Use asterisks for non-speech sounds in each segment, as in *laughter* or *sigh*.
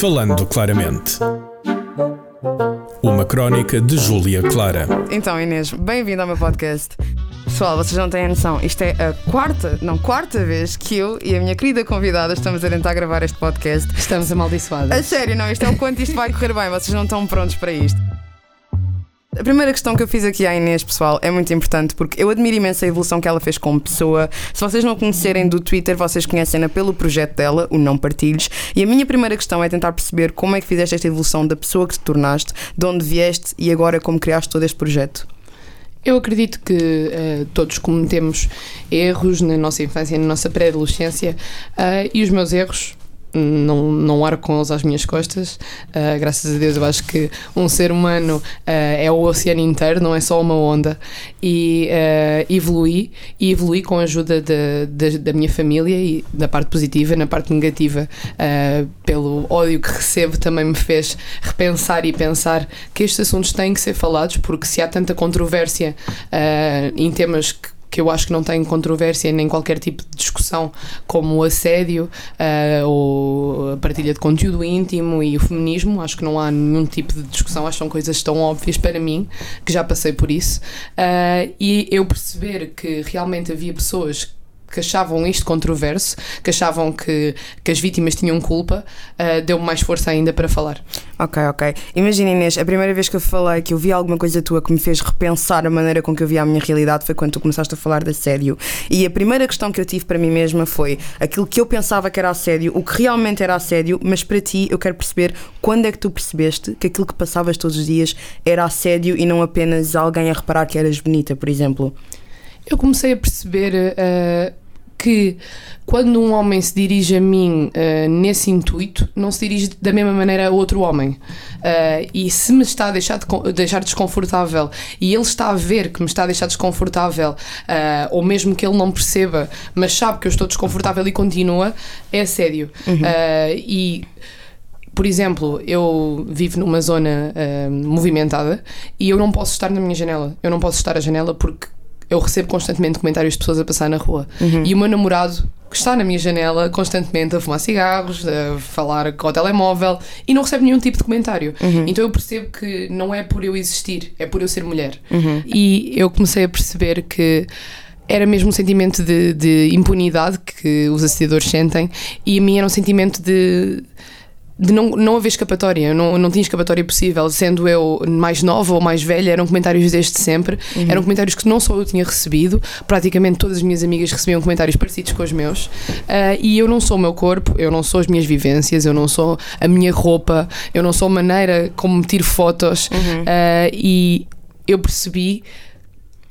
Falando claramente. Uma crónica de Júlia Clara. Então, Inês, bem-vindo ao meu podcast. Pessoal, vocês não têm a noção, isto é a quarta, não, quarta vez que eu e a minha querida convidada estamos a tentar gravar este podcast. Estamos amaldiçoadas. A sério, não, isto é o quanto isto vai correr bem, vocês não estão prontos para isto. A primeira questão que eu fiz aqui à Inês, pessoal, é muito importante porque eu admiro imenso a evolução que ela fez como pessoa. Se vocês não conhecerem do Twitter, vocês conhecem-na pelo projeto dela, o Não Partilhos. E a minha primeira questão é tentar perceber como é que fizeste esta evolução da pessoa que te tornaste, de onde vieste e agora como criaste todo este projeto. Eu acredito que uh, todos cometemos erros na nossa infância na nossa pré-adolescência uh, e os meus erros não, não arco com eles às minhas costas. Uh, graças a Deus, eu acho que um ser humano uh, é o oceano inteiro, não é só uma onda. E uh, evolui, e evolui com a ajuda de, de, da minha família e da parte positiva, na parte negativa, pelo ódio que recebo, também me fez repensar e pensar que estes assuntos têm que ser falados, porque se há tanta controvérsia em temas que que eu acho que não tem controvérsia nem qualquer tipo de discussão, como o assédio uh, ou a partilha de conteúdo íntimo e o feminismo. Acho que não há nenhum tipo de discussão, acho que são coisas tão óbvias para mim, que já passei por isso. Uh, e eu perceber que realmente havia pessoas que achavam isto controverso, que achavam que, que as vítimas tinham culpa, uh, deu-me mais força ainda para falar. Ok, ok. Imagina, Inês, a primeira vez que eu falei que eu vi alguma coisa tua que me fez repensar a maneira com que eu via a minha realidade foi quando tu começaste a falar de assédio. E a primeira questão que eu tive para mim mesma foi aquilo que eu pensava que era assédio, o que realmente era assédio, mas para ti eu quero perceber quando é que tu percebeste que aquilo que passavas todos os dias era assédio e não apenas alguém a reparar que eras bonita, por exemplo eu comecei a perceber uh, que quando um homem se dirige a mim uh, nesse intuito, não se dirige da mesma maneira a outro homem. Uh, e se me está a deixar, de, deixar desconfortável e ele está a ver que me está a deixar desconfortável, ou mesmo que ele não perceba, mas sabe que eu estou desconfortável e continua, é assédio. Uhum. e por exemplo, eu vivo numa zona uh, movimentada e eu não posso estar na minha janela. Eu não posso estar à janela porque eu recebo constantemente comentários de pessoas a passar na rua. Uhum. E o meu namorado que está na minha janela constantemente a fumar cigarros, a falar com o telemóvel e não recebe nenhum tipo de comentário. Uhum. Então eu percebo que não é por eu existir, é por eu ser mulher. Uhum. E eu comecei a perceber que era mesmo um sentimento de, de impunidade que os assediadores sentem e a mim era um sentimento de de não, não haver escapatória, não, não tinha escapatória possível, sendo eu mais nova ou mais velha, eram comentários desde sempre, uhum. eram comentários que não só eu tinha recebido, praticamente todas as minhas amigas recebiam comentários parecidos com os meus, uh, e eu não sou o meu corpo, eu não sou as minhas vivências, eu não sou a minha roupa, eu não sou a maneira como me tiro fotos, uhum. uh, e eu percebi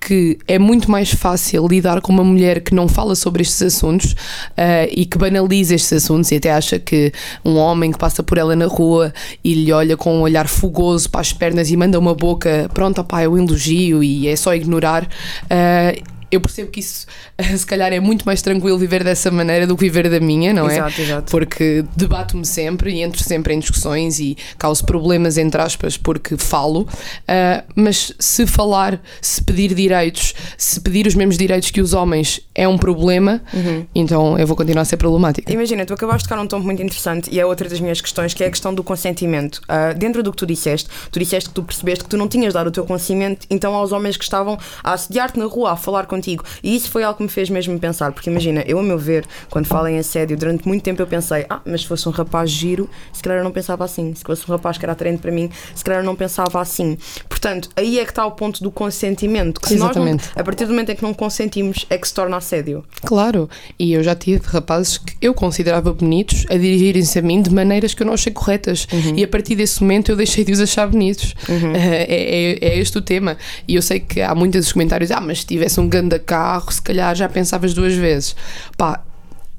que é muito mais fácil lidar com uma mulher que não fala sobre estes assuntos uh, e que banaliza estes assuntos e até acha que um homem que passa por ela na rua e lhe olha com um olhar fogoso para as pernas e manda uma boca, pronto, opá, é um elogio e é só ignorar. Uh, eu percebo que isso *laughs* se calhar é muito mais tranquilo viver dessa maneira do que viver da minha, não é? Exato, exato. Porque debato-me sempre e entro sempre em discussões e causo problemas, entre aspas, porque falo. Uh, mas se falar, se pedir direitos, se pedir os mesmos direitos que os homens é um problema, uhum. então eu vou continuar a ser problemática. Imagina, tu acabaste de tocar um tom muito interessante e é outra das minhas questões, que é a questão do consentimento. Uh, dentro do que tu disseste, tu disseste que tu percebeste que tu não tinhas dado o teu consentimento, então aos homens que estavam a assediar-te na rua, a falar com contigo. E isso foi algo que me fez mesmo pensar, porque imagina, eu a meu ver, quando falo em assédio, durante muito tempo eu pensei, ah, mas se fosse um rapaz giro, se calhar eu não pensava assim. Se fosse um rapaz que era atraente para mim, se calhar eu não pensava assim. Portanto, aí é que está o ponto do consentimento. Que Exatamente. Não, a partir do momento em que não consentimos, é que se torna assédio. Claro, e eu já tive rapazes que eu considerava bonitos a dirigirem-se a mim de maneiras que eu não achei corretas. Uhum. E a partir desse momento eu deixei de os achar bonitos. Uhum. *laughs* É, é, é, este o tema. E eu sei que há muitos comentários, ah, mas se tivesse um ganda carro, se calhar já pensavas duas vezes. Pá,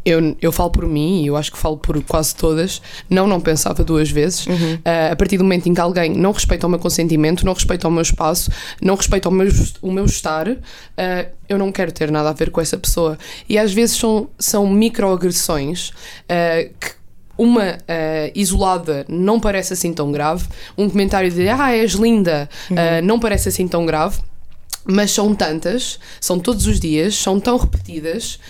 eu, eu falo por mim e eu acho que falo por quase todas, não, não pensava duas vezes. Uhum. Uh, a partir do momento em que alguém não respeita o meu consentimento, não respeita o meu espaço, não respeita o meu, o meu estar, uh, eu não quero ter nada a ver com essa pessoa. E às vezes são, são microagressões uh, que uma isolada não parece assim tão grave, um comentário de ah, és linda uhum. uh, não parece assim tão grave, mas são tantas, são todos os dias, são tão repetidas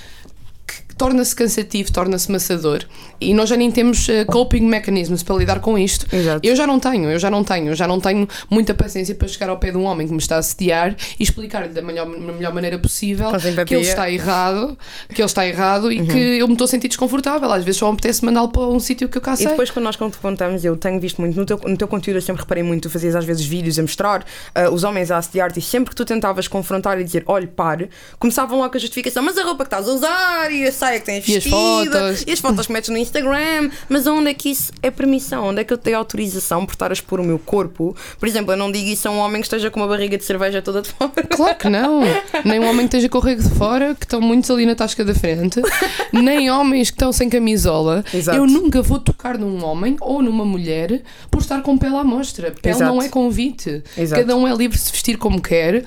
torna-se cansativo, torna-se maçador e nós já nem temos uh, coping mechanisms para lidar com isto. Exato. Eu já não tenho, eu já não tenho, eu já não tenho muita paciência para chegar ao pé de um homem que me está a assediar e explicar-lhe da melhor, melhor maneira possível que ele está errado, que ele está errado Uhum. e que eu me estou a sentir desconfortável. Às vezes só me apetece mandá-lo para um sítio que eu cá sei. E depois, quando nós contamos, eu tenho visto muito no teu, no teu conteúdo, eu sempre reparei muito, tu fazias às vezes vídeos a mostrar ah, os homens a assediar-te e sempre que tu tentavas confrontar e dizer, olhe, pare, começavam logo com a justificação, mas a roupa que estás a usar e a saia que tens E as fotos. e as fotos que metes no Instagram, mas onde é que isso é permissão? Onde é que eu tenho autorização por estar a expor o meu corpo? Por exemplo, eu não digo isso a um homem que esteja com uma barriga de cerveja toda de fora. Claro que não. Nem um homem que esteja com o rego de fora, que estão muitos ali na tasca da frente, nem homens que estão sem camisola. Exato. Eu nunca vou tocar num homem ou numa mulher por estar com pele à mostra. Pele Exato. não é convite. Exato. Cada um é livre de se vestir como quer,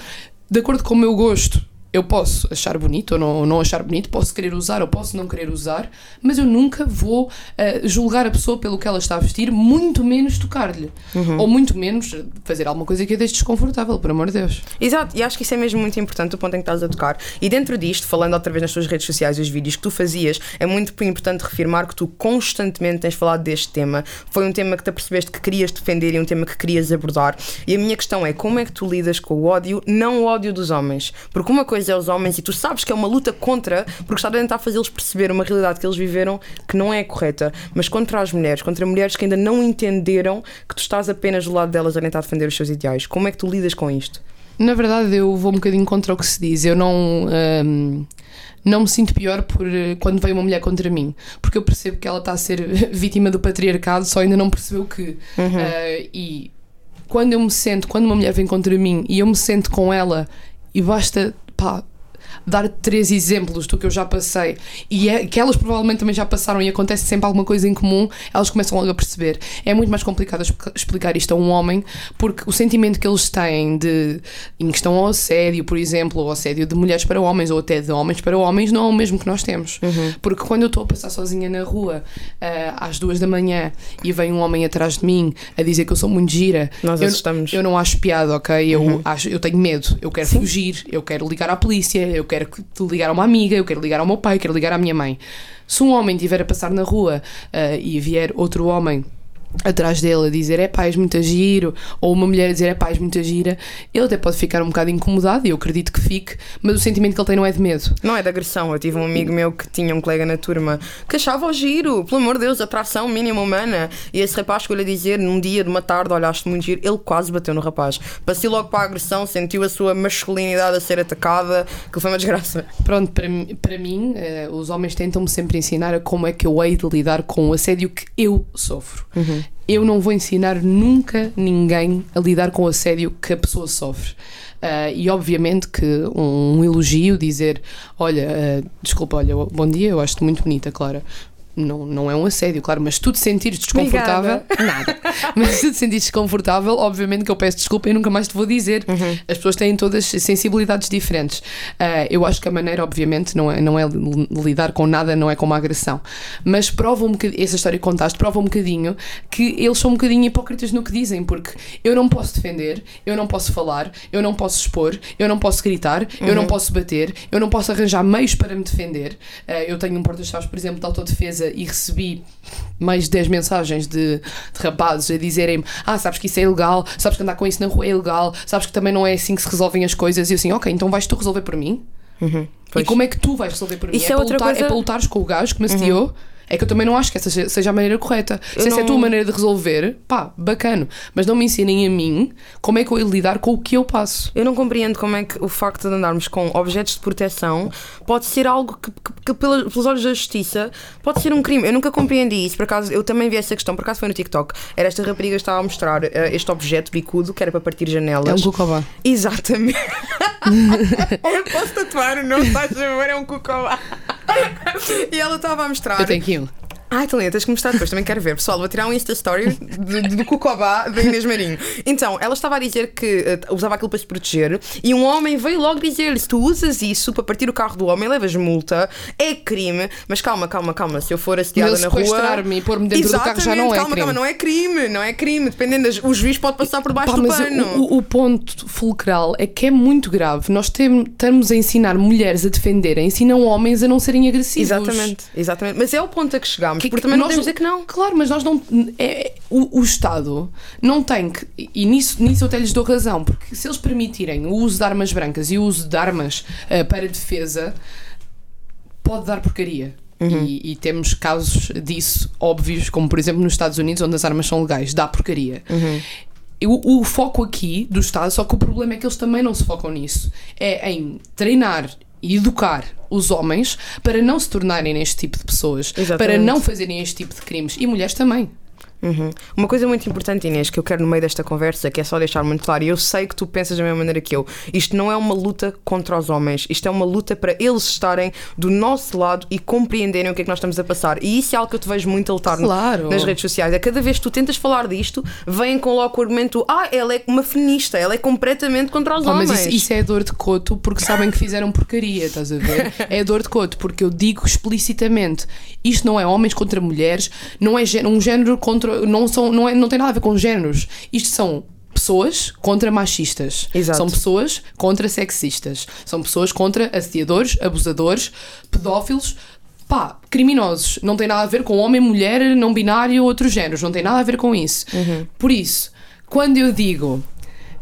de acordo com o meu gosto. Eu posso achar bonito ou não, ou não achar bonito, posso querer usar ou posso não querer usar, mas eu nunca vou eh, julgar a pessoa pelo que ela está a vestir, muito menos tocar-lhe. Uhum. Ou muito menos fazer alguma coisa que a deixe desconfortável, por amor de Deus. Exato, e acho que isso é mesmo muito importante, o ponto em que estás a tocar. E dentro disto, falando outra vez nas tuas redes sociais e os vídeos que tu fazias, é muito importante reafirmar que tu constantemente tens falado deste tema. Foi um tema que te apercebeste que querias defender e um tema que querias abordar. E a minha questão é como é que tu lidas com o ódio, não o ódio dos homens? Porque uma coisa é os homens e tu sabes que é uma luta contra, porque está a tentar fazê-los perceber uma realidade que eles viveram que não é correta, mas contra as mulheres, contra mulheres que ainda não entenderam que tu estás apenas do lado delas a tentar defender os seus ideais. Como é que tu lidas com isto? Na verdade, eu vou um bocadinho contra o que se diz. Eu não. hum, não me sinto pior por eh, quando vem uma mulher contra mim, porque eu percebo que ela está a ser *laughs* vítima do patriarcado, só ainda não percebeu que. Eh, e quando eu me sento, quando uma mulher vem contra mim e eu me sento com ela e basta, pá, dar três exemplos do que eu já passei e é, que elas provavelmente também já passaram e acontece sempre alguma coisa em comum, elas começam logo a perceber. É muito mais complicado explica- explicar isto a um homem porque o sentimento que eles têm de em questão ao assédio, por exemplo, ou assédio de mulheres para homens ou até de homens para homens, não é o mesmo que nós temos. Porque quando eu estou a passar sozinha na rua ah, às duas da manhã e vem um homem atrás de mim a dizer que eu sou muito gira, Nós eu, assustamos. eu não acho piada, ok? Eu, acho, eu tenho medo, eu quero fugir, eu quero ligar à polícia, eu quero que- ligar a uma amiga, eu quero ligar ao meu pai, eu quero ligar à minha mãe. Se um homem estiver a passar na rua ah, e vier outro homem atrás dele a dizer é pá, és muito giro, ou uma mulher a dizer é pá, és muito gira, ele até pode ficar um bocado incomodado, e eu acredito que fique, mas o sentimento que ele tem não é de medo. Não é de agressão. Eu tive um amigo meu que tinha um colega na turma que achava o giro, pelo amor de Deus, atração mínima humana. E esse rapaz a dizer, num dia de uma tarde, olhaste muito giro, ele quase bateu no rapaz. Passou logo para a agressão, sentiu a sua masculinidade a ser atacada, que foi uma desgraça. Pronto, para, mim- para mim, eh, os homens tentam-me sempre ensinar a como é que eu hei de lidar com o assédio que eu sofro. Eu não vou ensinar nunca ninguém a lidar com o assédio que a pessoa sofre. Ah, e obviamente que um, um elogio, dizer: Olha, ah, desculpa, olha, bom dia, eu acho-te muito bonita, Clara. Não, não é um assédio, claro, mas tu te sentires desconfortável, *laughs* nada. Mas se te sentires desconfortável, obviamente que eu peço desculpa e nunca mais te vou dizer. As pessoas têm todas sensibilidades diferentes. Ah, eu acho que a maneira, obviamente, não é, não é li- lidar com nada, não é com uma agressão. Mas prova um bocadinho, essa história que contaste, prova um bocadinho que eles são um bocadinho hipócritas no que dizem, porque eu não posso defender, eu não posso falar, eu não posso expor, eu não posso gritar, eu não posso bater, eu não posso arranjar meios para me defender. Ah, eu tenho um porta-chaves, por exemplo, de autodefesa e recebi mais de 10 mensagens de, de rapazes a dizerem-me: Ah, sabes que isso é ilegal, sabes que andar com isso na rua é ilegal, sabes que também não é assim que se resolvem as coisas. E eu assim, ok, então vais tu resolver por mim? E Pois. como é que tu vais resolver por mim? Isso é, é para outra lutar, coisa- Uhum. é para lutares com o gajo que me assediou? É que eu também não acho que essa seja- a maneira correta. Se Eu essa é a não- tua maneira de resolver, pá, bacana. Mas não me ensinem a mim como é que eu de lidar com o que eu passo. Eu não compreendo como é que o facto de andarmos com objetos de proteção pode ser algo que, que- que pela- pelos olhos da justiça pode ser um crime. Eu nunca compreendi isso. Por acaso, eu também vi essa questão. Por acaso foi no TikTok. Era esta rapariga que estava a mostrar eh, este objeto bicudo que era para partir janelas. É um cucobá. Exatamente. *laughs* eu posso tatuar, não estás a ver? É um cucobá. *laughs* e ela estava a mostrar. Eu tenho aqui um. Ai, Talina, tens que mostrar depois, também quero ver. Pessoal, vou tirar um Insta Story do, do Cucobá da Inês Marinho. Então, ela estava a dizer que uh, usava aquilo para se proteger e um homem veio logo dizer-lhe: se tu usas isso para partir o carro do homem, levas multa, é crime. Mas calma, calma, calma. Se eu for assediada na rua. sequestrar-me e pôr-me dentro do carro já não é calma, crime. calma, não é crime, não é crime. Dependendo, das, o juiz pode passar por baixo Pá, do pano. o, o ponto fulcral é que é muito grave. Nós tem- estamos a ensinar mulheres a defenderem-se e não homens a não serem agressivos. Exatamente, exatamente. Mas é o ponto a que chegámos, Que- porque também não nós podemos dizer que não. Claro, mas nós não. É, o, o Estado não tem que. E nisso, nisso eu até lhes dou razão, porque se eles permitirem o uso de armas brancas e o uso de armas eh, para defesa, pode dar porcaria. E, e temos casos disso óbvios, como por exemplo nos Estados Unidos, onde as armas são legais, dá porcaria. E O, o foco aqui do Estado, só que o problema é que eles também não se focam nisso, é em treinar educar os homens para não se tornarem neste tipo de pessoas, para Exatamente. não fazerem este tipo de crimes e mulheres também. Uhum. Uma coisa muito importante, Inês, que eu quero no meio desta conversa, que é só deixar muito claro, e eu sei que tu pensas da mesma maneira que eu, isto não é uma luta contra os homens, isto é uma luta para eles estarem do nosso lado e compreenderem o que é que nós estamos a passar. E isso é algo que eu te vejo muito a lutar Claro. nas redes sociais. É cada vez que tu tentas falar disto, vêm com logo o argumento: ah, ela é uma feminista, ela é completamente contra os homens. mas isso, isso é dor de coto porque sabem que fizeram porcaria, estás a ver? *laughs* É dor de coto porque eu digo explicitamente: isto não é homens contra mulheres, não é um género contra. Não, são, não, é, não tem nada a ver com géneros. Isto são pessoas contra machistas. Exato. São pessoas contra sexistas. São pessoas contra assediadores, abusadores, pedófilos. Pá, criminosos. Não tem nada a ver com homem, mulher, não binário, outros géneros. Não tem nada a ver com isso. Por isso, quando eu digo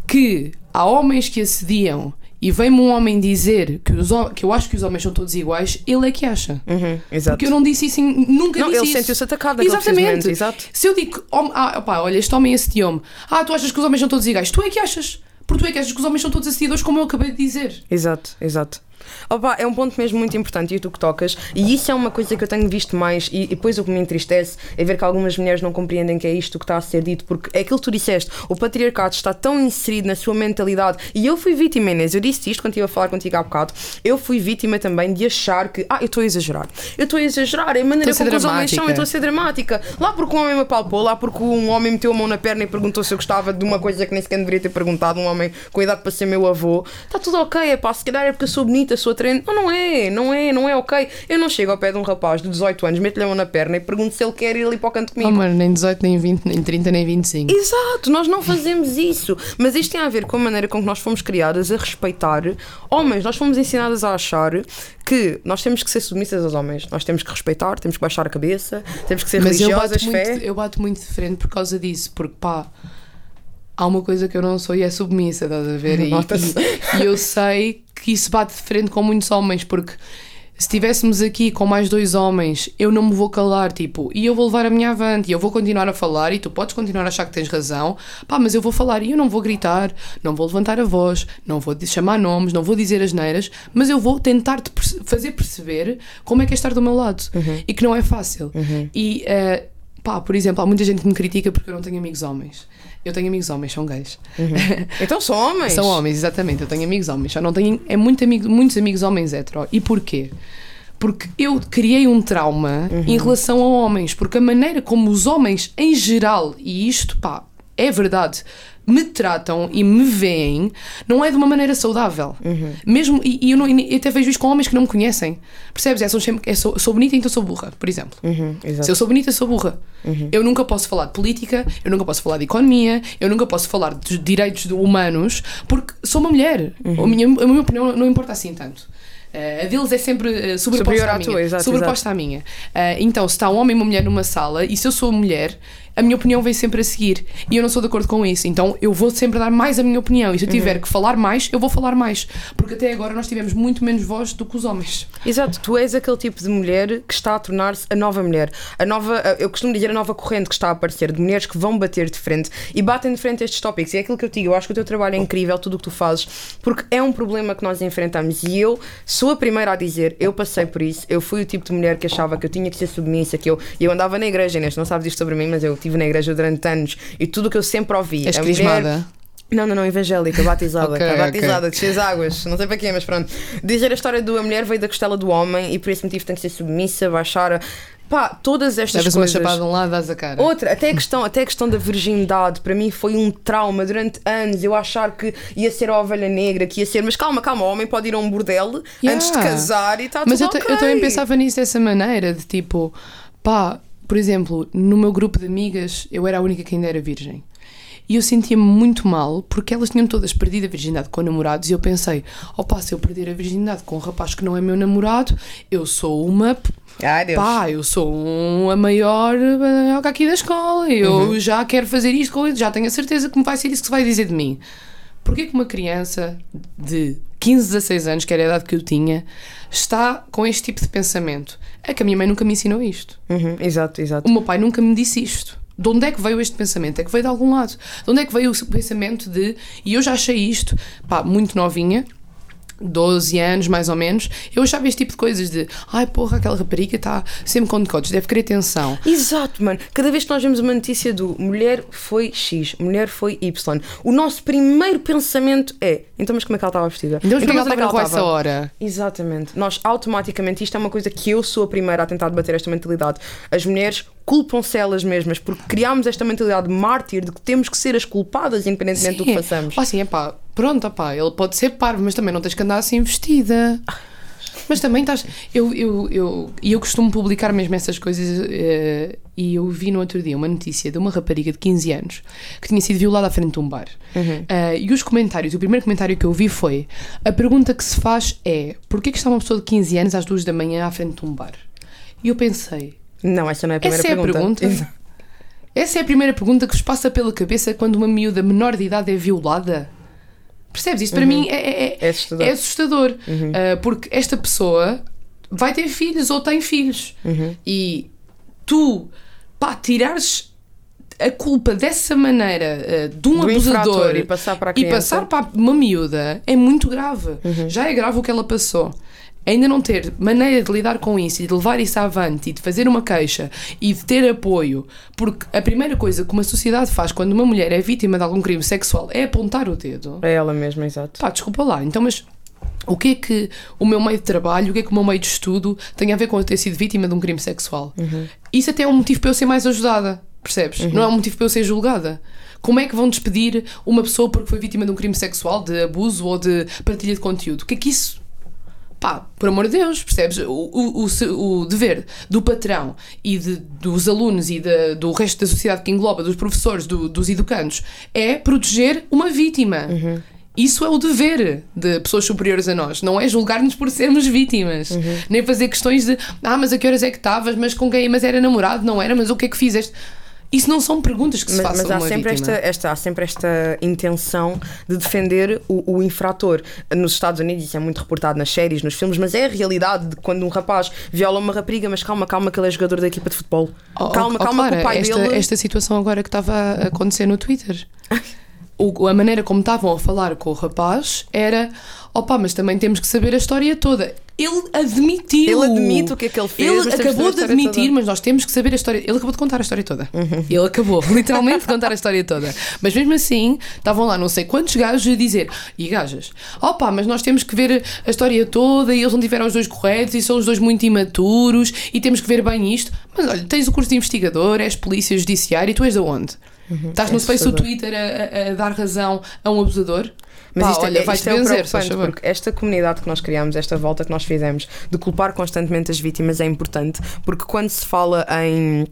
que há homens que assediam e vem-me um homem dizer que, os, que eu acho que os homens são todos iguais, ele é que acha. Uhum, exato. Porque eu não disse isso, nunca Não, disse ele isso. sentiu-se atacado Exatamente. exato. Se eu digo, ah, olha, este homem assediou-me. Ah, tu achas que os homens são todos iguais? Tu é que achas. Porque tu é que achas que os homens são todos assediadores, como eu acabei de dizer. Exato, exato. Opa, é um ponto mesmo muito importante e tu que tocas, e isso é uma coisa que eu tenho visto mais, e, e depois o que me entristece é ver que algumas mulheres não compreendem que é isto que está a ser dito, porque é aquilo que tu disseste, o patriarcado está tão inserido na sua mentalidade, e eu fui vítima, Inês, eu disse isto quando estive a falar contigo há bocado, eu fui vítima também de achar que, ah, eu estou a exagerar, eu estou a exagerar, é a maneira como os homens são, eu estou a ser dramática, lá porque um homem me apalpou, lá porque um homem meteu a mão na perna e perguntou se eu gostava de uma coisa que nem sequer deveria ter perguntado, um homem com idade para ser meu avô, está tudo ok, é pá, se calhar é porque eu sou bonita, sou atraente. Não, não é, não é, não é ok. Eu não chego ao pé de um rapaz de 18 anos, meto-lhe a mão na perna e pergunto se ele quer ir ali para o canto comigo. Oh, mano, nem 18, nem 20, nem 30, nem 25. Exato, nós não fazemos isso. Mas isto tem a ver com a maneira com que nós fomos criadas a respeitar homens. Nós fomos ensinadas a achar que nós temos que ser submissas aos homens. Nós temos que respeitar, temos que baixar a cabeça, temos que ser Mas eu religiosas, bato, fé. muito, eu bato muito de frente por causa disso, porque pá, há uma coisa que eu não sou e é submissa, estás a ver? E, e- e eu sei que isso bate de frente com muitos homens, porque se estivéssemos aqui com mais dois homens, eu não me vou calar, tipo, e eu vou levar a minha avante, e eu vou continuar a falar, e tu podes continuar a achar que tens razão, pá, mas eu vou falar, e eu não vou gritar, não vou levantar a voz, não vou chamar nomes, não vou dizer as neiras, mas eu vou tentar te perce- fazer perceber como é que é estar do meu lado, e que não é fácil. E, eh, pá, por exemplo, há muita gente que me critica porque eu não tenho amigos homens. Eu tenho amigos homens, são gays. Então são homens. São homens, exatamente. Eu tenho amigos homens. Só não tenho. É muito amigo, muitos amigos homens hetero. E porquê? Porque eu criei um trauma em relação a homens. Porque a maneira como os homens, em geral, e isto, pá, é verdade, me tratam e me veem, não é de uma maneira saudável. Mesmo, e, e eu, não, e até vejo isto com homens que não me conhecem. Percebes? É, sou, é, sou, sou bonita, então sou burra, por exemplo. Uhum. Se eu sou bonita, sou burra. Eu nunca posso falar de política, eu nunca posso falar de economia, eu nunca posso falar de direitos humanos, porque sou uma mulher. A, minha, a minha opinião não importa assim tanto. Eh, a deles é sempre eh, sobreposta Superior à à minha. tua, exato, sobreposta à minha. Eh, então, se está um homem e uma mulher numa sala, e se eu sou mulher, a minha opinião vem sempre a seguir. E eu não sou de acordo com isso. Então, eu vou sempre dar mais a minha opinião. E se eu tiver que falar mais, eu vou falar mais. Porque até agora nós tivemos muito menos voz do que os homens. Exato, tu és aquele tipo de mulher que está a tornar-se a nova mulher. A nova, eu costumo dizer a nova corrente que está a aparecer de mulheres que vão bater de frente e batem de frente a estes tópicos. E é aquilo que eu te digo, eu acho que o teu trabalho é incrível, tudo o que tu fazes, porque é um problema que nós enfrentamos. E eu sou a primeira a dizer, eu passei por isso, eu fui o tipo de mulher que achava que eu tinha que ser submissa, que eu, eu andava na igreja, Inês, não sabes isto sobre mim, mas eu estive na igreja durante anos e tudo o que eu sempre ouvi. És a mulher- não, não, não, evangélica, batizada, Ok, cara, ok. batizada, descer as águas, não sei para quê, mas pronto. Dizer a história do a mulher veio da costela do homem e por esse motivo tem que ser submissa, baixar. Pá, todas estas Levas uma coisas. chapada de um lado, dás a cara. Outra, até a, questão, até a questão da virgindade, para mim foi um trauma durante anos. Eu achar que ia ser a ovelha negra, que ia ser, mas calma, calma, o homem pode ir a um bordel Yeah. antes de casar e está Mas tudo eu, ta- ok. eu também pensava nisso dessa maneira, de tipo, pá, por exemplo, no meu grupo de amigas, eu era a única que ainda era virgem. E eu sentia-me muito mal porque elas tinham todas perdido a virgindade com namorados e eu pensei, opa, se eu perder a virgindade com um rapaz que não é meu namorado, eu sou uma. Ai, Deus. Pá, eu sou um- a maior eh, aqui da escola, eu Uhum. já quero fazer isto com já tenho a certeza que me vai ser isso que se vai dizer de mim. Porquê que uma criança de 15, 16 anos, que era a idade que eu tinha, está com este tipo de pensamento? É que a minha mãe nunca me ensinou isto. Uhum, exato, exato. O meu pai nunca me disse isto. De onde é que veio este pensamento? É que veio de algum lado. De onde é que veio o pensamento de. E eu já achei isto, pá, muito novinha, 12 anos mais ou menos, eu achava este tipo de coisas de. Ai porra, aquela rapariga está sempre com decotes, deve querer atenção. Exato, mano. Cada vez que nós vemos uma notícia do mulher foi X, mulher foi Y, o nosso primeiro pensamento é: então, mas como é que ela estava vestida? Então, mas porquê que mas ela é estava essa hora? Exatamente. Nós automaticamente, isto é uma coisa que eu sou a primeira a tentar debater esta mentalidade. As mulheres culpam-se elas mesmas porque criámos esta mentalidade mártir de que temos que ser as culpadas independentemente do que façamos. Ou assim, é pá, pronto, pá, ele pode ser parvo, mas também não tens que andar assim vestida. Mas também estás. Eu, eu, eu, e eu costumo publicar mesmo essas coisas. eh, e eu vi no outro dia uma notícia de uma rapariga de 15 anos que tinha sido violada à frente de um bar. Eh, e os comentários, o primeiro comentário que eu vi foi: a pergunta que se faz é: porquê que está uma pessoa de 15 anos às 2 da manhã à frente de um bar? E eu pensei: Não, essa não é a primeira essa é a pergunta. pergunta? Essa é a primeira pergunta que vos passa pela cabeça quando uma miúda menor de idade é violada? Percebes? Isto para mim é, é- é- É assustador. é assustador. Ah, porque esta pessoa vai ter filhos ou tem filhos. E tu, pá, tirares a culpa dessa maneira ah, de um Do abusador e passar para a criança. passar para uma miúda é muito grave. Já é grave o que ela passou. Ainda não ter maneira de lidar com isso e de levar isso avante e de fazer uma queixa e de ter apoio, porque a primeira coisa que uma sociedade faz quando uma mulher é vítima de algum crime sexual é apontar o dedo. É ela mesma, exato. Pá, desculpa lá, então, mas o que é que o meu meio de trabalho, o que é que o meu meio de estudo tem a ver com eu ter sido vítima de um crime sexual? Isso até é um motivo para eu ser mais ajudada, percebes? Não é um motivo para eu ser julgada. Como é que vão despedir uma pessoa porque foi vítima de um crime sexual, de abuso ou de partilha de conteúdo? O que é que isso. Pá, por amor de Deus, percebes? O, o, o, o dever do patrão e de- dos alunos e da- do resto da sociedade que engloba, dos professores, do- dos educandos, é proteger uma vítima. Isso é o dever de pessoas superiores a nós, não é julgar-nos por sermos vítimas, nem fazer questões de ah, mas a que horas é que estavas, mas com quem, mas era namorado, não era, mas o que é que fizeste? Isso não são perguntas que se Mas, façam mas a há, uma sempre vítima. esta, esta, há sempre esta intenção de defender o, o infrator. Nos Estados Unidos isso é muito reportado nas séries, nos filmes, mas é a realidade de quando um rapaz viola uma rapariga, mas calma, calma, que ele é jogador da equipa de futebol. Oh, calma, oh, calma, Clara, que o pai esta, dele. esta situação agora que estava a acontecer no Twitter. *laughs* O- a maneira como estavam a falar com o rapaz era opa, mas também temos que saber a história toda. Ele admitiu. Ele admite o que é que ele fez, Ele acabou de admitir, toda. Uhum. mas nós temos que saber a história. Ele acabou de contar a história toda. Ele acabou, *laughs* literalmente, de contar a história toda. Mas mesmo assim, estavam lá não sei quantos gajos a dizer, e gajas, opa, mas nós temos que ver a história toda e eles não tiveram os dois corretos e são os dois muito imaturos e temos que ver bem isto. Mas olha, tens o curso de investigador, és polícia judiciária e tu és de onde? Estás no é Space do. Twitter a, a- a dar razão a um abusador? Mas Pá, isto, olha, é, vai-te isto é preocupante, favor. porque esta comunidade que nós criamos, esta volta que nós fizemos de culpar constantemente as vítimas é importante, porque quando se fala em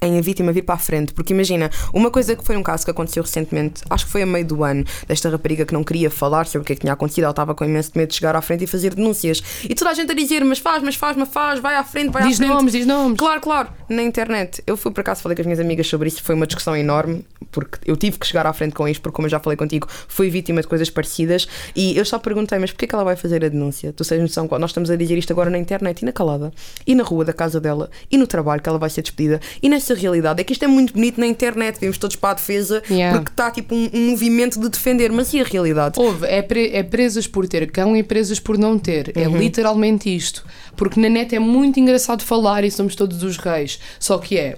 em a vítima vir para a frente, porque imagina, uma coisa que foi um caso que aconteceu recentemente, acho que foi a meio do ano, desta rapariga que não queria falar sobre o que é que tinha acontecido, ela estava com imenso medo de chegar à frente e fazer denúncias. E toda a gente a dizer, mas faz, mas faz, mas faz, vai à frente, vai Diz à frente. nomes, diz nomes. Claro, claro, na internet. Eu fui por acaso falei com as minhas amigas sobre isso, foi uma discussão enorme, porque eu tive que chegar à frente com isto, porque como eu já falei contigo, fui vítima de coisas parecidas e eu só perguntei, mas porquê que ela vai fazer a denúncia? Tu tens noção, nós estamos a dizer isto agora na internet e na calada, e na rua da casa dela, e no trabalho que ela vai ser despedida, e nessa realidade é que isto é muito bonito na internet, vemos todos para a defesa, Yeah. porque está tipo um, um movimento de defender, mas e a realidade? Houve, é, pre- é presas por ter cão e presas por não ter. É Uhum. literalmente isto. Porque na net é muito engraçado falar e somos todos os reis. Só que é,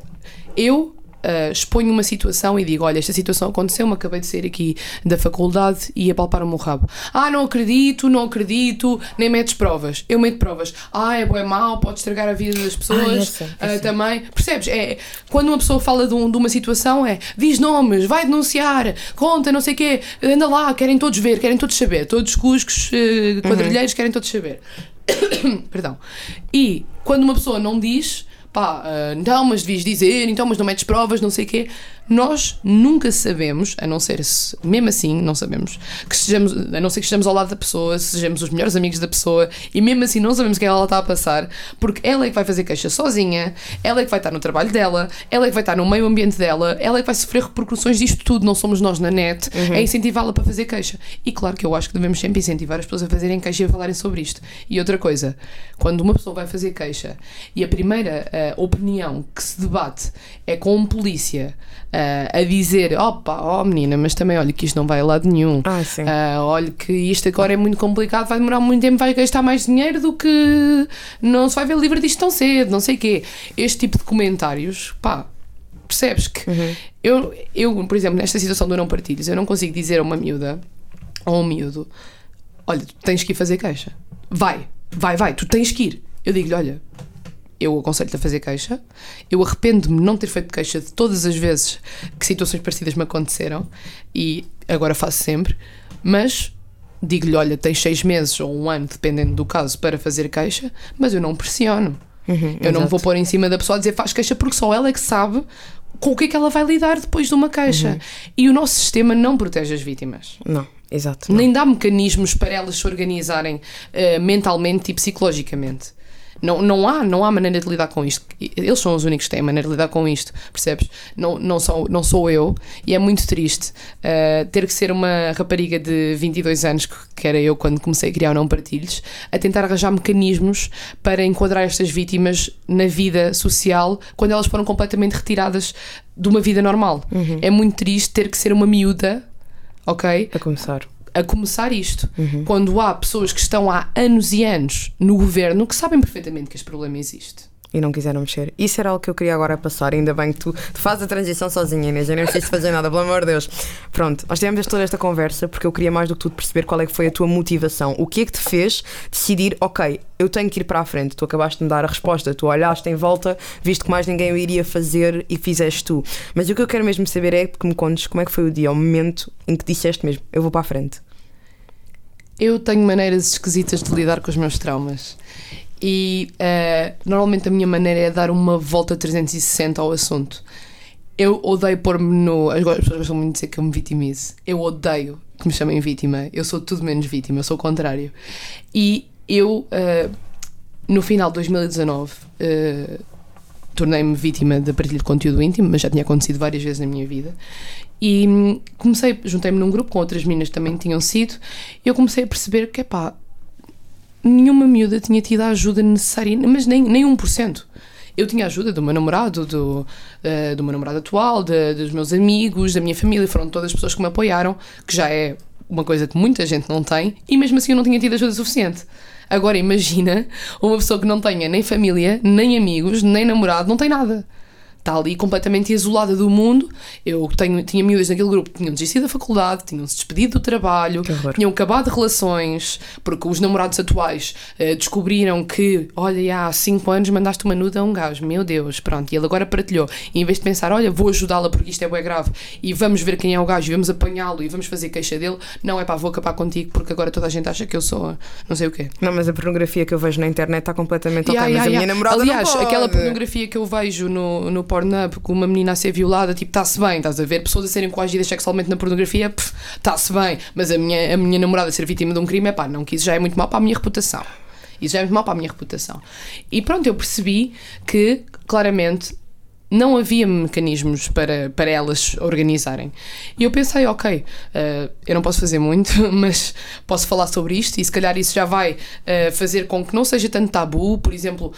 eu uh, exponho uma situação e digo: Olha, esta situação aconteceu-me, acabei de sair aqui da faculdade e ia palpar o meu rabo. Ah, não acredito, não acredito, nem metes provas. Eu meto provas. Ah, é bom, é mau, pode estragar a vida das pessoas. Ah, eu sei, eu uh, também. Percebes? É, quando uma pessoa fala de, um- de uma situação, é diz nomes, vai denunciar, conta, não sei o quê, anda lá, querem todos ver, querem todos saber. Todos os cuscos, uh, quadrilheiros, querem todos saber. *coughs* Perdão. E quando uma pessoa não diz, pá, ah, não, mas devias dizer, então, mas não metes provas, não sei o quê, nós nunca sabemos, a não ser se, mesmo assim, não sabemos, que sejamos, a não ser que estejamos ao lado da pessoa, sejamos os melhores amigos da pessoa, e mesmo assim não sabemos o que ela está a passar, porque ela é que vai fazer queixa sozinha, ela é que vai estar no trabalho dela, ela é que vai estar no meio ambiente dela, ela é que vai sofrer repercussões disto tudo, não somos nós na net, é incentivá-la para fazer queixa. E claro que eu acho que devemos sempre incentivar as pessoas a fazerem queixa e a falarem sobre isto. E outra coisa, quando uma pessoa vai fazer queixa e a primeira eh, opinião que se debate é com um polícia eh, a dizer: opa, ó menina, mas também olha que isto não vai a lado nenhum. Ah, sim. Ah, olha que isto agora é muito complicado, vai demorar muito tempo, vai gastar mais dinheiro do que não se vai ver livre disto tão cedo, não sei o quê. Este tipo de comentários, pá, percebes que eu, eu, por exemplo, nesta situação do não partilhos, eu não consigo dizer a uma miúda ou a um miúdo: olha, tu tens que ir fazer queixa. Vai, vai, vai, tu tens que ir. Eu digo-lhe: olha, eu aconselho-te a fazer queixa. Eu arrependo-me de não ter feito queixa de todas as vezes que situações parecidas me aconteceram e agora faço sempre, mas digo-lhe: olha, tens seis meses ou um ano, dependendo do caso, para fazer queixa, mas eu não pressiono. eu não me vou pôr em cima da pessoa a dizer faz queixa porque só ela é que sabe com o que é que ela vai lidar depois de uma queixa. E o nosso sistema não protege as vítimas. Não, exato. não. Nem dá mecanismos para elas se organizarem eh, mentalmente e psicologicamente. Não, não, há, não há maneira de lidar com isto. Eles são os únicos que têm maneira de lidar com isto, percebes? Não, não, sou, não sou eu e é muito triste eh, ter que ser uma rapariga de 22 anos, que era eu quando comecei a criar o Não Partilhos, a tentar arranjar mecanismos para enquadrar estas vítimas na vida social quando elas foram completamente retiradas de uma vida normal. É muito triste ter que ser uma miúda, ok? A começar. A começar isto. Quando há pessoas que estão há anos e anos no governo que sabem perfeitamente que este problema existe. E não quiseram mexer. Isso era algo que eu queria agora passar. Ainda bem que tu, tu fazes a transição sozinha, Inês. Eu nem preciso fazer nada, pelo amor de Deus. Pronto, nós tivemos toda esta conversa porque eu queria mais do que tudo perceber qual é que foi a tua motivação. O que é que te fez decidir, ok, eu tenho que ir para a frente. Tu acabaste de me dar a resposta. Tu olhaste em volta, viste que mais ninguém o iria fazer e fizeste tu. Mas o que eu quero mesmo saber é que me contes como é que foi o dia, o momento em que disseste mesmo, eu vou para a frente. Eu tenho maneiras esquisitas de lidar com os meus traumas. E eh, normalmente a minha maneira é dar uma volta 360 ao assunto. Eu odeio pôr-me no. As pessoas gostam muito de dizer que eu me vitimize. Eu odeio que me chamem vítima. Eu sou tudo menos vítima, eu sou o contrário. E eu, eh, no final de 2019, eh, tornei-me vítima da partilha de conteúdo íntimo, mas já tinha acontecido várias vezes na minha vida. E hum, comecei, juntei-me num grupo com outras meninas que também tinham sido, e eu comecei a perceber que, pá, nenhuma miúda tinha tido a ajuda necessária, mas nem, nem 1%. Eu tinha ajuda do meu namorado, do, eh, do meu namorado atual, de- dos meus amigos, da minha família, foram todas as pessoas que me apoiaram, que já é uma coisa que muita gente não tem, e mesmo assim eu não tinha tido ajuda suficiente. Agora imagina uma pessoa que não tenha nem família, nem amigos, nem namorado, não tem nada. Está ali completamente isolada do mundo. Eu tenho, tinha miúdas naquele grupo que tinham desistido da faculdade, tinham-se despedido do trabalho, tinham acabado relações, porque os namorados atuais eh, descobriram que, olha, há 5 anos mandaste uma nuda a um gajo, meu Deus, pronto, e ele agora partilhou. E em vez de pensar, olha, vou ajudá-la porque isto é bem grave e vamos ver quem é o gajo e vamos apanhá-lo e vamos fazer queixa dele, não é pá, vou acabar contigo porque agora toda a gente acha que eu sou não sei o quê. Não, mas a pornografia que eu vejo na internet está completamente Yeah, ok. yeah, mas a minha yeah. namorada Aliás, aquela pornografia que eu vejo no, no Pornhub com uma menina a ser violada, tipo, está-se bem, estás a ver? Pessoas a serem coagidas sexualmente na pornografia, está-se bem. Mas a minha, a minha namorada ser vítima de um crime, é pá, não, que isso já é muito mal para a minha reputação. Isso já é muito mal para a minha reputação. E pronto, eu percebi que, claramente, não havia mecanismos para, para elas organizarem. E eu pensei, ok, eh, eu não posso fazer muito, *laughs* mas posso falar sobre isto e se calhar isso já vai eh, fazer com que não seja tanto tabu. Por exemplo,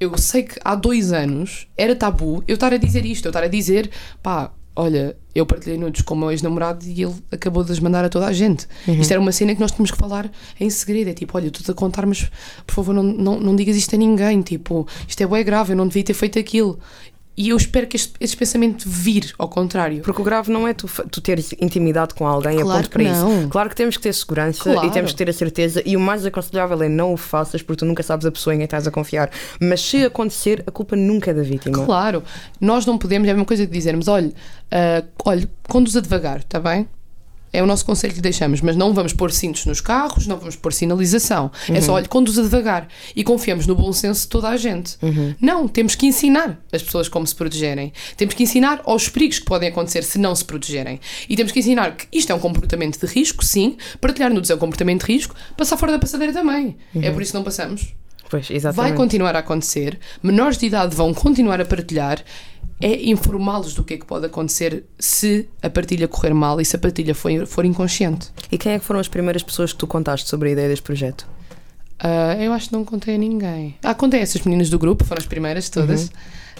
eu sei que há dois anos era tabu eu estar a dizer isto, eu estar a dizer, pá, olha, eu partilhei nudes com o meu ex-namorado e ele acabou de as mandar a toda a gente. Isto era uma cena que nós tínhamos que falar em segredo. É tipo, olha, eu estou-te a contar, mas por favor não, não, não digas isto a ninguém. Tipo, isto é bem grave, eu não devia ter feito aquilo. E eu espero que este, este pensamento vire ao contrário. Porque o grave não é tu, tu teres intimidade com alguém a Claro ponto para não. isso. Claro que temos que ter segurança Claro. e temos que ter a certeza. E o mais aconselhável é não o faças porque tu nunca sabes a pessoa em quem estás a confiar. Mas se acontecer, a culpa nunca é da vítima. Claro, nós não podemos, é a mesma coisa de dizermos: olha, ah, olha conduza devagar, está bem? É o nosso conselho que deixamos, mas não vamos pôr cintos nos carros, não vamos pôr sinalização. É só, olha, conduza devagar e confiamos no bom senso de toda a gente. Não, temos que ensinar as pessoas como se protegerem. Temos que ensinar aos perigos que podem acontecer se não se protegerem. E temos que ensinar que isto é um comportamento de risco, sim, partilhar nudes é um comportamento de risco, passar fora da passadeira também. É por isso que não passamos. Pois, Vai continuar a acontecer, menores de idade vão continuar a partilhar, é informá-los do que é que pode acontecer se a partilha correr mal e se a partilha for, for inconsciente. E quem é que foram as primeiras pessoas que tu contaste sobre a ideia deste projeto? Ah, eu acho que não contei a ninguém. Ah, contei a essas meninas do grupo, foram as primeiras todas.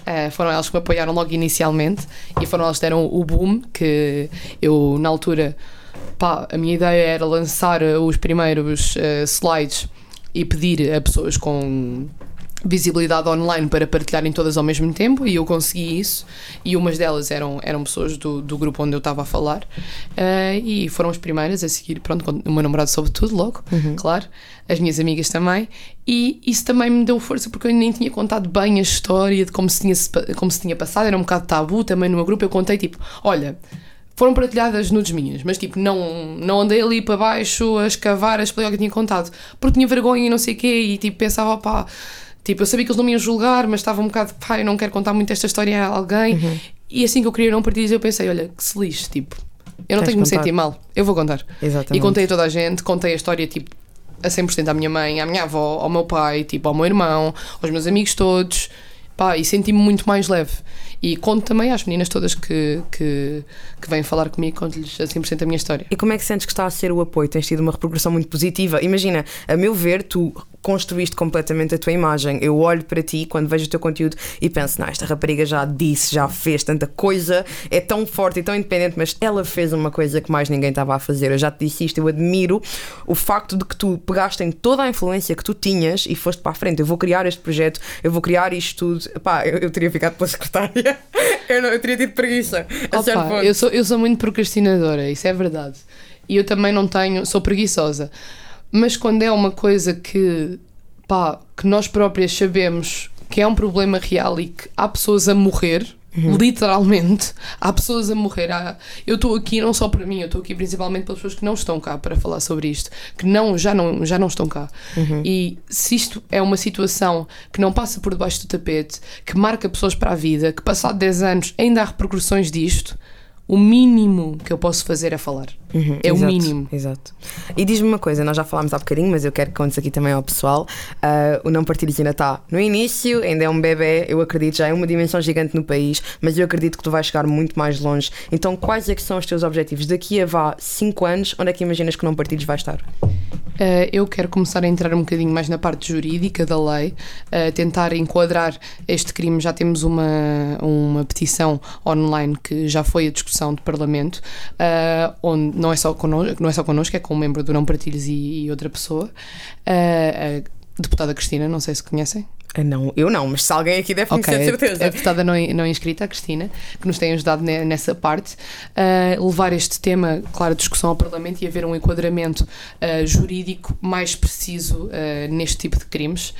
Ah, foram elas que me apoiaram logo inicialmente e foram elas que deram o boom que eu, na altura, pá, a minha ideia era lançar os primeiros ah, slides e pedir a pessoas com visibilidade online para partilharem todas ao mesmo tempo e eu consegui isso e umas delas eram, eram pessoas do, do grupo onde eu estava a falar Ah, e foram as primeiras a seguir, pronto, o meu namorado soube tudo logo, claro, as minhas amigas também e isso também me deu força porque eu nem tinha contado bem a história de como se tinha, como se tinha passado, era um bocado tabu também no meu grupo, eu contei tipo, olha foram partilhadas nudes minhas, mas tipo, não, não andei ali para baixo a escavar a explicar o que eu tinha contado, porque tinha vergonha e não sei o quê, e tipo, pensava, pá, tipo, eu sabia que eles não me iam julgar, mas estava um bocado, pá, eu não quero contar muito esta história a alguém, e assim que eu queria não partilhar, eu pensei, olha, que se lixe, tipo, eu não Tens tenho que me sentir mal, eu vou contar. Exatamente. E contei a toda a gente, contei a história, tipo, a 100% à minha mãe, à minha avó, ao meu pai, tipo, ao meu irmão, aos meus amigos todos, pá, e senti-me muito mais leve. E conto também às meninas todas que, que, que vêm falar comigo, conto-lhes a 100% a minha história. E como é que sentes que está a ser o apoio? Tens tido uma repercussão muito positiva. Imagina, a meu ver, tu construíste completamente a tua imagem. Eu olho para ti quando vejo o teu conteúdo e penso, não, esta rapariga já disse, já fez tanta coisa, é tão forte e tão independente, mas ela fez uma coisa que mais ninguém estava a fazer. Eu já te disse isto, eu admiro o facto de que tu pegaste em toda a influência que tu tinhas e foste para a frente. Eu vou criar este projeto, eu vou criar isto tudo. Eu, eu teria ficado pela secretária. *laughs* Eu, não, eu teria tido preguiça. A Opa, eu, sou, eu sou muito procrastinadora, isso é verdade. E eu também não tenho, sou preguiçosa. Mas quando é uma coisa que, pá, que nós próprias sabemos que é um problema real e que há pessoas a morrer, literalmente, há pessoas a morrer. Há- eu estou aqui não só para mim, eu estou aqui principalmente pelas pessoas que não estão cá para falar sobre isto, que não, já, não, já não estão cá. E se isto é uma situação que não passa por debaixo do tapete, que marca pessoas para a vida, que passado 10 anos ainda há repercussões disto, o mínimo que eu posso fazer é falar. Uhum, é o exato, mínimo. Exato. E diz-me uma coisa, nós já falámos há bocadinho, mas eu quero que contes aqui também ao pessoal. ah, o Não Partilhos ainda está no início, ainda é um bebê, eu acredito, já é uma dimensão gigante no país, mas eu acredito que tu vais chegar muito mais longe. Então, quais é que são os teus objetivos? Daqui a vá 5 anos, onde é que imaginas que o Não Partilhos vai estar? Uh, eu quero começar a entrar um bocadinho mais na parte jurídica da lei, uh, tentar enquadrar este crime. Já temos uma, uma petição online que já foi a discussão de Parlamento, uh, onde não é só connosco, não é só connosco, é com um membro do Não Partilhos e, e outra pessoa. A deputada Cristina, não sei se conhecem. Ah, não, eu não, mas se alguém aqui deve conhecer, de certeza. A deputada não, não inscrita, a Cristina, que nos tem ajudado ne- nessa parte, a levar este tema, claro, discussão ao Parlamento e haver um enquadramento ah, jurídico mais preciso ah, neste tipo de crimes.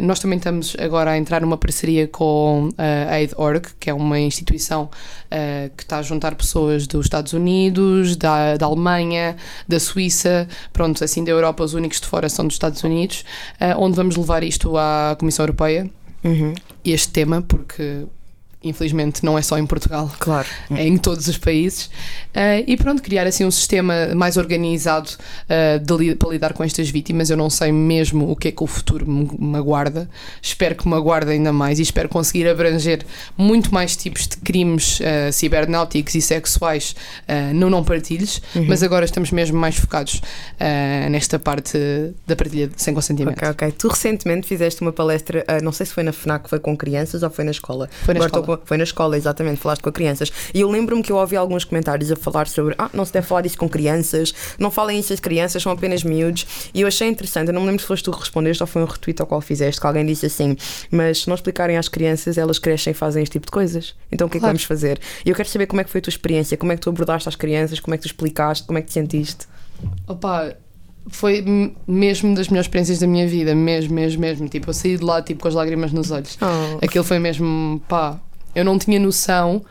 Nós também estamos agora a entrar numa parceria com a Aid.org, que é uma instituição que está a juntar pessoas dos Estados Unidos, da, da Alemanha, da Suíça, pronto, assim da Europa, os únicos de fora são dos Estados Unidos, onde vamos levar isto à Comissão Europeia Uhum, este tema, porque infelizmente não é só em Portugal, claro. é em todos os países. Eh, e pronto, criar assim um sistema mais organizado de li- para lidar com estas vítimas. Eu não sei mesmo o que é que o futuro me, aguarda. Espero que me aguarde ainda mais e espero conseguir abranger muito mais tipos de crimes eh, cibernáuticos e sexuais no não partilhos, mas agora estamos mesmo mais focados nesta parte da partilha sem consentimento. Ok, ok. Tu recentemente fizeste uma palestra, não sei se foi na FNAC, foi com crianças ou foi na escola. Foi na Agora escola. Escola, foi na escola, exatamente, falaste com crianças. E eu lembro-me que eu ouvi alguns comentários a falar sobre ah, não se deve falar disso com crianças, não falem isso às crianças, são apenas miúdos. E eu achei interessante, eu não me lembro se foste tu que respondeste ou foi um retweet ao qual fizeste, que alguém disse assim, mas se não explicarem às crianças, elas crescem e fazem este tipo de coisas. Então o que é que Claro. vamos fazer? E eu quero saber como é que foi a tua experiência, como é que tu abordaste as crianças, como é que tu explicaste, como é que te sentiste. Opa, foi mesmo das melhores experiências da minha vida, mesmo, mesmo, mesmo. Tipo, eu saí de lá tipo, com as lágrimas nos olhos. Oh. Aquilo foi mesmo, pá, eu não tinha noção.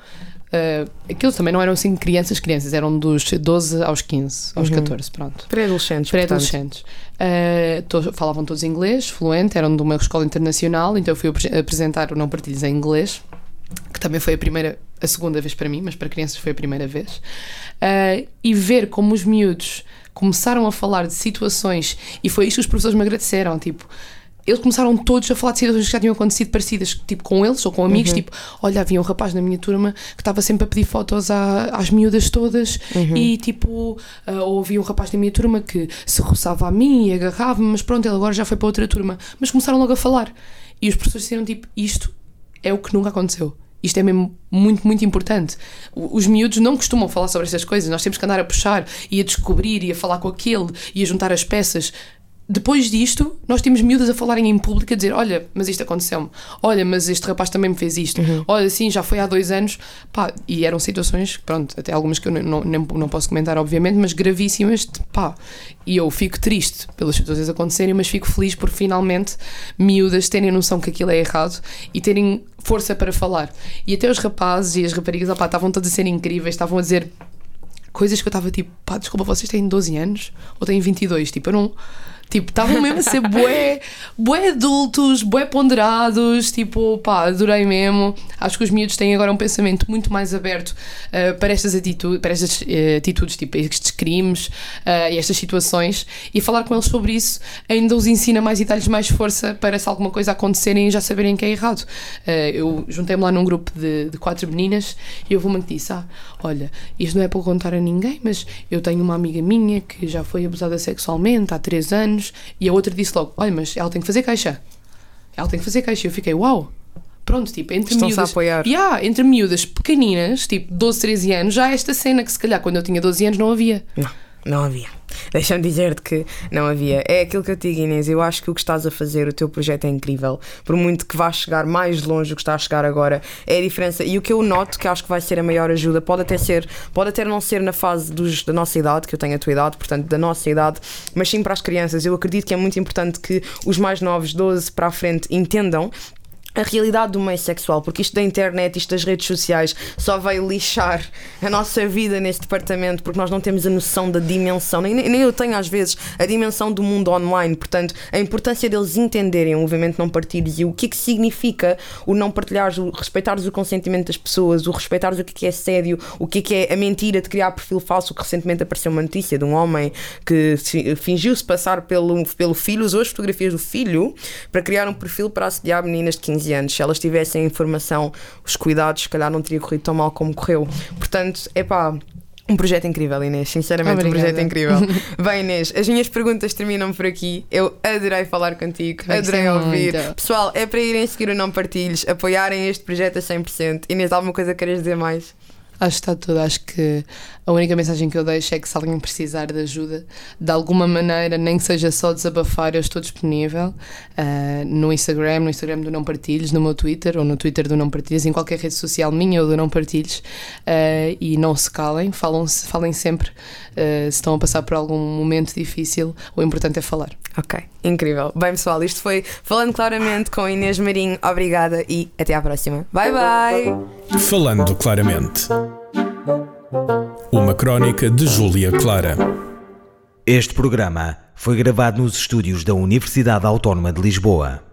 eh, aquilo também não eram assim crianças, crianças, eram dos 12 aos 15, aos 14, pronto. Pré-adolescentes, Pré-adolescentes. Eh, to- falavam todos inglês, fluente, eram de uma escola internacional, então eu fui apre- apresentar o Não Partilhos em inglês, que também foi a primeira, a segunda vez para mim, mas para crianças foi a primeira vez. Eh, e ver como os miúdos começaram a falar de situações, e foi isto que os professores me agradeceram, tipo. Eles começaram todos a falar de situações que já tinham acontecido parecidas, tipo com eles ou com amigos. Tipo, olha, havia um rapaz na minha turma que estava sempre a pedir fotos à- às miúdas todas, e tipo, ah, ou havia um rapaz na minha turma que se roçava a mim e agarrava-me, mas pronto, ele agora já foi para outra turma. Mas começaram logo a falar. E os professores disseram: tipo, isto é o que nunca aconteceu. Isto é mesmo muito, muito importante. Os miúdos não costumam falar sobre estas coisas. Nós temos que andar a puxar e a descobrir e a falar com aquele e a juntar as peças. Depois disto, nós temos miúdas a falarem em público a dizer: Olha, mas isto aconteceu-me. Olha, mas este rapaz também me fez isto. Olha, sim, já foi há dois anos. Pá, e eram situações, pronto, até algumas que eu não, não, não posso comentar, obviamente, mas gravíssimas. de- Pá, e eu fico triste pelas situações acontecerem, mas fico feliz por finalmente miúdas terem noção que aquilo é errado e terem força para falar. E até os rapazes e as raparigas, opá, estavam todos a ser incríveis, estavam a dizer coisas que eu estava tipo, pá, desculpa, vocês têm 12 anos ou têm 22? Tipo, eu não. Tipo, estavam mesmo a ser bué, bué adultos, bué ponderados, tipo, pá, adorei mesmo. Acho que os miúdos têm agora um pensamento muito mais aberto eh, para estas atitudes, para estas eh, atitudes, tipo, estes crimes eh, e estas situações, e falar com eles sobre isso ainda os ensina mais e dá-lhes mais força para se alguma coisa acontecerem já saberem que é errado. Eu juntei-me lá num grupo de, de quatro meninas e houve uma que disse: Ah, olha, isto não é para contar a ninguém, mas eu tenho uma amiga minha que já foi abusada sexualmente há três anos, e a outra disse logo: Olha, mas ela tem que fazer queixa. Ela tem que fazer queixa. E eu fiquei: Uau! Pronto, tipo, entre Estão-se a miúdas. apoiar. Yeah, entre miúdas pequeninas, tipo 12, 13 anos, já esta cena que se calhar quando eu tinha 12 anos não havia. Não, não havia. Deixa-me dizer-te que não havia. É aquilo que eu te digo, Inês. Eu acho que o que estás a fazer, o teu projeto é incrível. Por muito que vás chegar mais longe do que está a chegar agora, é a diferença. E o que eu noto, que acho que vai ser a maior ajuda, pode até ser, pode até não ser na fase dos, da nossa idade, que eu tenho a tua idade, portanto, da nossa idade, mas sim para as crianças. Eu acredito que é muito importante que os mais novos, 12 para a frente, entendam a realidade do meio sexual, porque isto da internet, isto das redes sociais, só veio lixar a nossa vida neste departamento, porque nós não temos a noção da dimensão, nem, nem eu tenho às vezes a dimensão do mundo online. Portanto, a importância deles entenderem o movimento não partilhos e o que é que significa o não partilhares, o respeitares o consentimento das pessoas, o respeitares o que é que é assédio, o que é que é a mentira de criar perfil falso, que recentemente apareceu uma notícia de um homem que se- fingiu-se passar pelo, pelo filho, usou as fotografias do filho para criar um perfil para assediar meninas de 15 anos. Se elas tivessem a informação, os cuidados, se calhar não teria corrido tão mal como correu. Portanto, é pá. Um projeto incrível, Inês. Sinceramente, um Obrigada. projeto incrível. *laughs* Bem, Inês, as minhas perguntas terminam por aqui. Eu adorei falar contigo, Gostei adorei ouvir. muito. Pessoal, é para irem seguir o Não Partilhos, apoiarem este projeto a 100%. Inês, alguma coisa que queres dizer mais? Acho que está tudo. Acho que a única mensagem que eu deixo é que se alguém precisar de ajuda, de alguma maneira, nem que seja só desabafar, eu estou disponível ah, no Instagram, no Instagram do Não Partilhos, no meu Twitter ou no Twitter do Não Partilhos, em qualquer rede social minha ou do Não Partilhos. ah, e não se calem, falam, falem sempre ah, se estão a passar por algum momento difícil. O importante é falar. Ok, incrível. Bem, pessoal, isto foi Falando Claramente com Inês Marinho. Obrigada e até à próxima. Bye, bye! Falando claramente. Uma crónica de Júlia Clara. Este programa foi gravado nos estúdios da Universidade Autónoma de Lisboa.